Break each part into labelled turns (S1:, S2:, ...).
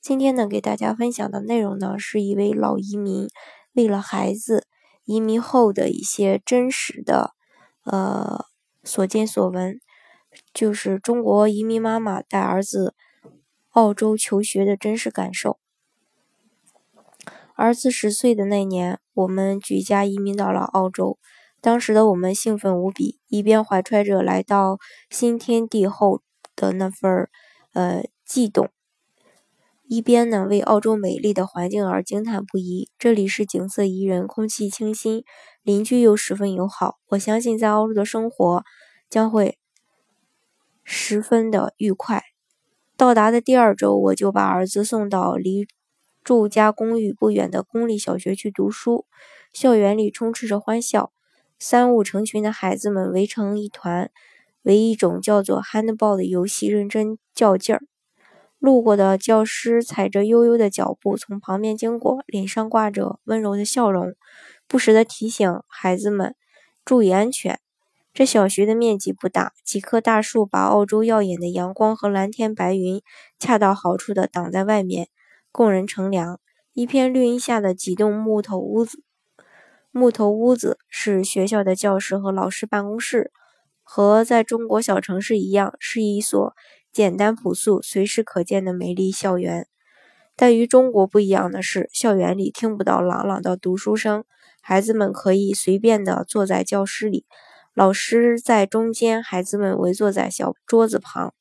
S1: 今天呢，给大家分享的内容呢，是一位老移民为了孩子移民后的一些真实的呃所见所闻，就是中国移民妈妈带儿子澳洲求学的真实感受。儿子十岁的那年，我们举家移民到了澳洲，当时的我们兴奋无比，一边怀揣着来到新天地后的那份儿呃悸动。一边呢，为澳洲美丽的环境而惊叹不已。这里是景色宜人，空气清新，邻居又十分友好。我相信在澳洲的生活将会十分的愉快。到达的第二周，我就把儿子送到离住家公寓不远的公立小学去读书。校园里充斥着欢笑，三五成群的孩子们围成一团，为一种叫做 handball 的游戏认真较劲儿。路过的教师踩着悠悠的脚步从旁边经过，脸上挂着温柔的笑容，不时地提醒孩子们注意安全。这小学的面积不大，几棵大树把澳洲耀眼的阳光和蓝天白云恰到好处地挡在外面，供人乘凉。一片绿荫下的几栋木头屋子，木头屋子是学校的教室和老师办公室，和在中国小城市一样，是一所。简单朴素、随时可见的美丽校园，但与中国不一样的是，校园里听不到朗朗的读书声，孩子们可以随便地坐在教室里，老师在中间，孩子们围坐在小桌子旁。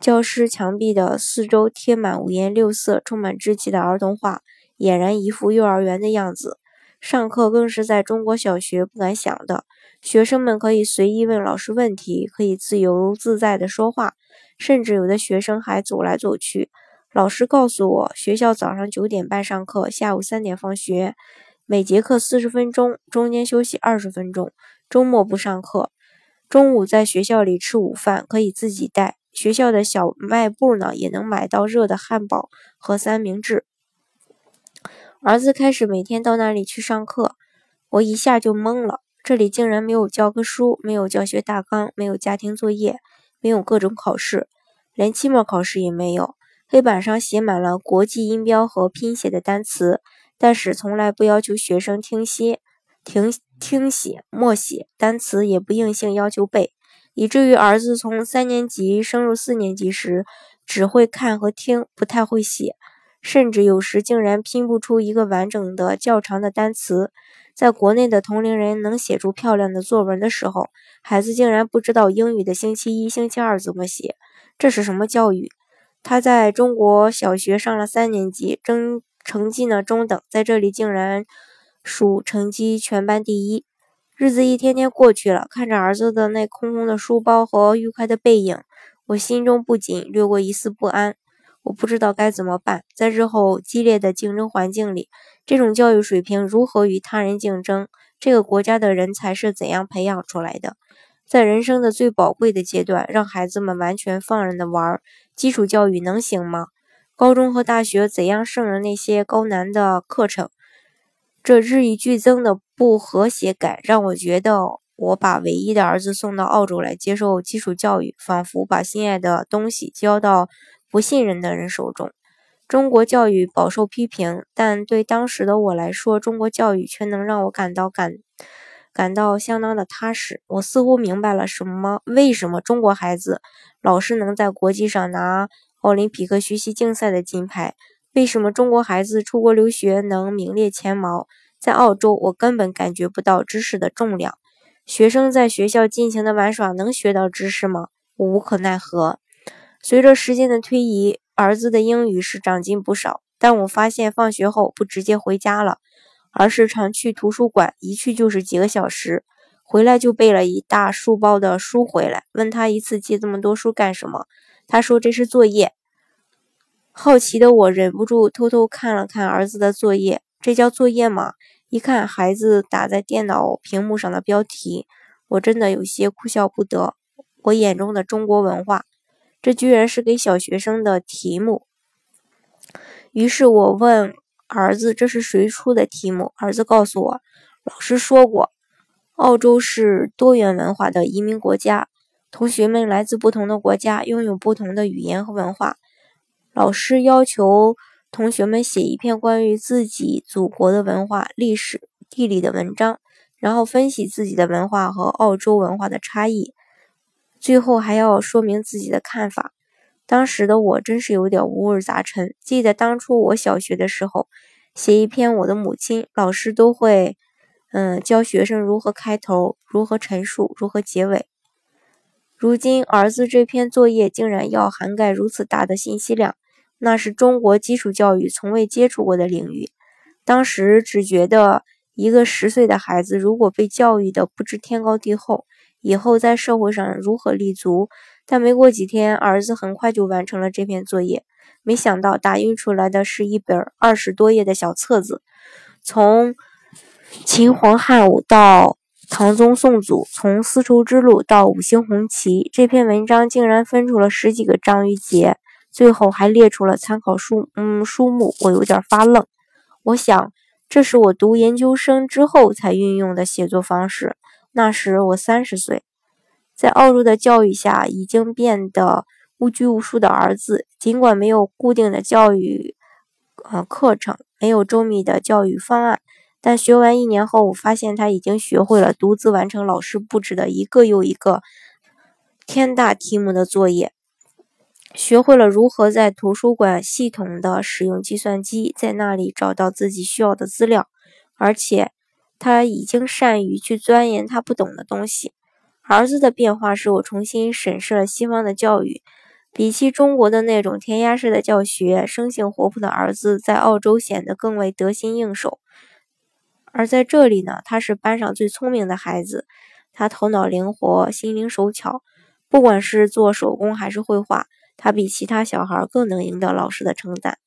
S1: 教室墙壁的四周贴满五颜六色、充满稚气的儿童画，俨然一副幼儿园的样子。上课更是在中国小学不敢想的，学生们可以随意问老师问题，可以自由自在地说话。甚至有的学生还走来走去。老师告诉我，学校早上九点半上课，下午三点放学，每节课四十分钟，中间休息二十分钟，周末不上课。中午在学校里吃午饭，可以自己带。学校的小卖部呢，也能买到热的汉堡和三明治。儿子开始每天到那里去上课，我一下就懵了，这里竟然没有教科书，没有教学大纲，没有家庭作业。没有各种考试，连期末考试也没有。黑板上写满了国际音标和拼写的单词，但是从来不要求学生听写、听听写、默写单词，也不硬性要求背，以至于儿子从三年级升入四年级时，只会看和听，不太会写，甚至有时竟然拼不出一个完整的较长的单词。在国内的同龄人能写出漂亮的作文的时候，孩子竟然不知道英语的星期一、星期二怎么写，这是什么教育？他在中国小学上了三年级，成成绩呢中等，在这里竟然数成绩全班第一。日子一天天过去了，看着儿子的那空空的书包和愉快的背影，我心中不仅掠过一丝不安。我不知道该怎么办，在日后激烈的竞争环境里，这种教育水平如何与他人竞争？这个国家的人才是怎样培养出来的？在人生的最宝贵的阶段，让孩子们完全放任的玩，基础教育能行吗？高中和大学怎样胜任那些高难的课程？这日益剧增的不和谐感，让我觉得我把唯一的儿子送到澳洲来接受基础教育，仿佛把心爱的东西交到。不信任的人手中，中国教育饱受批评，但对当时的我来说，中国教育却能让我感到感感到相当的踏实。我似乎明白了什么，为什么中国孩子老是能在国际上拿奥林匹克学习竞赛的金牌，为什么中国孩子出国留学能名列前茅，在澳洲我根本感觉不到知识的重量。学生在学校尽情的玩耍，能学到知识吗？我无可奈何。随着时间的推移，儿子的英语是长进不少。但我发现，放学后不直接回家了，而是常去图书馆，一去就是几个小时，回来就背了一大书包的书回来。问他一次借这么多书干什么？他说这是作业。好奇的我忍不住偷偷看了看儿子的作业，这叫作业吗？一看孩子打在电脑屏幕上的标题，我真的有些哭笑不得。我眼中的中国文化，这居然是给小学生的题目。于是我问儿子：“这是谁出的题目？”儿子告诉我：“老师说过，澳洲是多元文化的移民国家，同学们来自不同的国家，拥有不同的语言和文化。老师要求。”同学们写一篇关于自己祖国的文化、历史、地理的文章，然后分析自己的文化和澳洲文化的差异，最后还要说明自己的看法。当时的我真是有点五味杂陈。记得当初我小学的时候，写一篇我的母亲，老师都会，嗯，教学生如何开头、如何陈述、如何结尾。如今儿子这篇作业竟然要涵盖如此大的信息量。那是中国基础教育从未接触过的领域，当时只觉得一个十岁的孩子如果被教育的不知天高地厚，以后在社会上如何立足？但没过几天，儿子很快就完成了这篇作业。没想到打印出来的是一本二十多页的小册子，从秦皇汉武到唐宗宋祖，从丝绸之路到五星红旗，这篇文章竟然分出了十几个章与节。最后还列出了参考书，嗯，书目，我有点发愣。我想，这是我读研究生之后才运用的写作方式。那时我三十岁，在澳洲的教育下，已经变得无拘无束的儿子，尽管没有固定的教育呃课程，没有周密的教育方案，但学完一年后，我发现他已经学会了独自完成老师布置的一个又一个天大题目的作业。学会了如何在图书馆系统的使用计算机，在那里找到自己需要的资料，而且他已经善于去钻研他不懂的东西。儿子的变化使我重新审视了西方的教育，比起中国的那种填鸭式的教学，生性活泼的儿子在澳洲显得更为得心应手。而在这里呢，他是班上最聪明的孩子，他头脑灵活，心灵手巧，不管是做手工还是绘画。他比其他小孩更能赢得老师的称赞，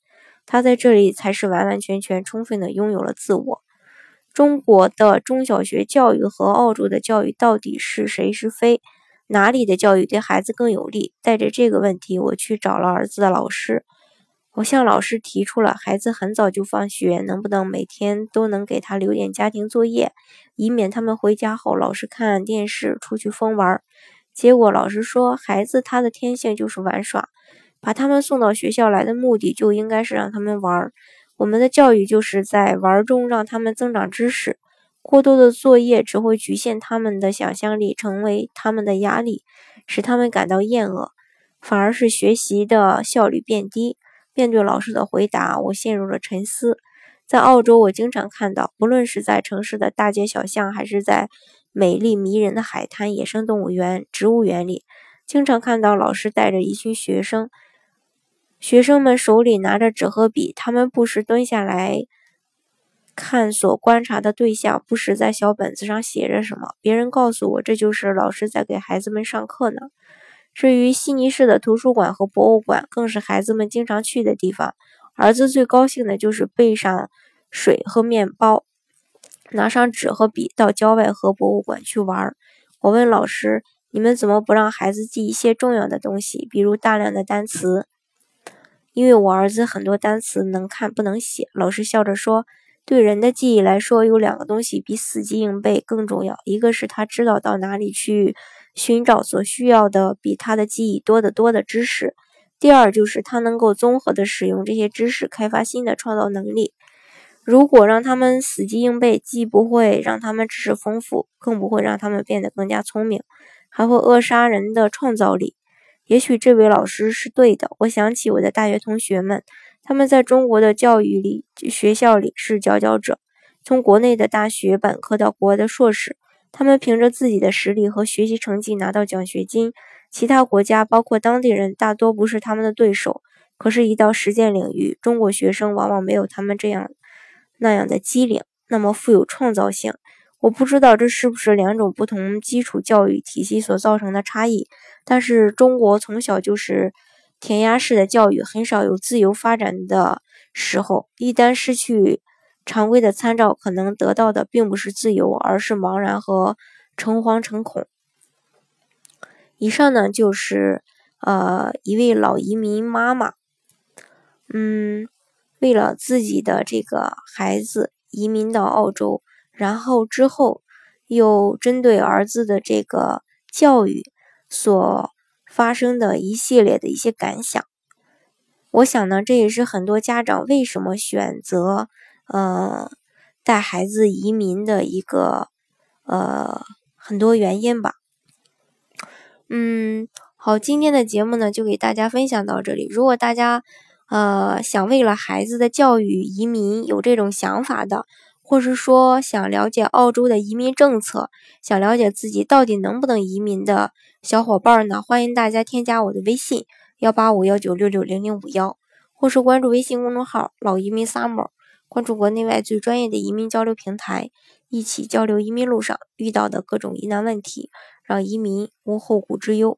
S1: 他在这里才是完完全全、充分的拥有了自我。中国的中小学教育和澳洲的教育到底是谁是非？哪里的教育对孩子更有利？带着这个问题，我去找了儿子的老师。我向老师提出了，孩子很早就放学，能不能每天都能给他留点家庭作业，以免他们回家后老是看电视、出去疯玩。结果老师说，孩子他的天性就是玩耍，把他们送到学校来的目的就应该是让他们玩。我们的教育就是在玩中让他们增长知识，过多的作业只会局限他们的想象力，成为他们的压力，使他们感到厌恶，反而是学习的效率变低。面对老师的回答，我陷入了沉思。在澳洲，我经常看到，不论是在城市的大街小巷，还是在。美丽迷人的海滩、野生动物园、植物园里，经常看到老师带着一群学生，学生们手里拿着纸和笔，他们不时蹲下来看所观察的对象，不时在小本子上写着什么。别人告诉我，这就是老师在给孩子们上课呢。至于悉尼市的图书馆和博物馆，更是孩子们经常去的地方。儿子最高兴的就是背上水和面包。拿上纸和笔到郊外和博物馆去玩。我问老师：“你们怎么不让孩子记一些重要的东西，比如大量的单词？”因为我儿子很多单词能看不能写。老师笑着说：“对人的记忆来说，有两个东西比死记硬背更重要。一个是他知道到哪里去寻找所需要的比他的记忆多得多的知识；第二就是他能够综合的使用这些知识，开发新的创造能力。”如果让他们死记硬背，既不会让他们知识丰富，更不会让他们变得更加聪明，还会扼杀人的创造力。也许这位老师是对的。我想起我的大学同学们，他们在中国的教育里、学校里是佼佼者。从国内的大学本科到国外的硕士，他们凭着自己的实力和学习成绩拿到奖学金。其他国家，包括当地人，大多不是他们的对手。可是，一到实践领域，中国学生往往没有他们这样。那样的机灵，那么富有创造性。我不知道这是不是两种不同基础教育体系所造成的差异，但是中国从小就是填鸭式的教育，很少有自由发展的时候。一旦失去常规的参照可能得到的并不是自由，而是茫然和诚惶诚恐。以上呢就是呃一位老移民妈妈，嗯，为了自己的这个孩子移民到澳洲，然后之后又针对儿子的这个教育所发生的一系列的一些感想。我想呢，这也是很多家长为什么选择。呃，带孩子移民的一个呃很多原因吧。嗯，好，今天的节目呢就给大家分享到这里。如果大家呃想为了孩子的教育移民有这种想法的，或是说想了解澳洲的移民政策，想了解自己到底能不能移民的小伙伴呢，欢迎大家添加我的微信幺八五幺九六六零零五幺，或是关注微信公众号老移民 summer。关注国内外最专业的移民交流平台，一起交流移民路上遇到的各种疑难问题，让移民无后顾之忧。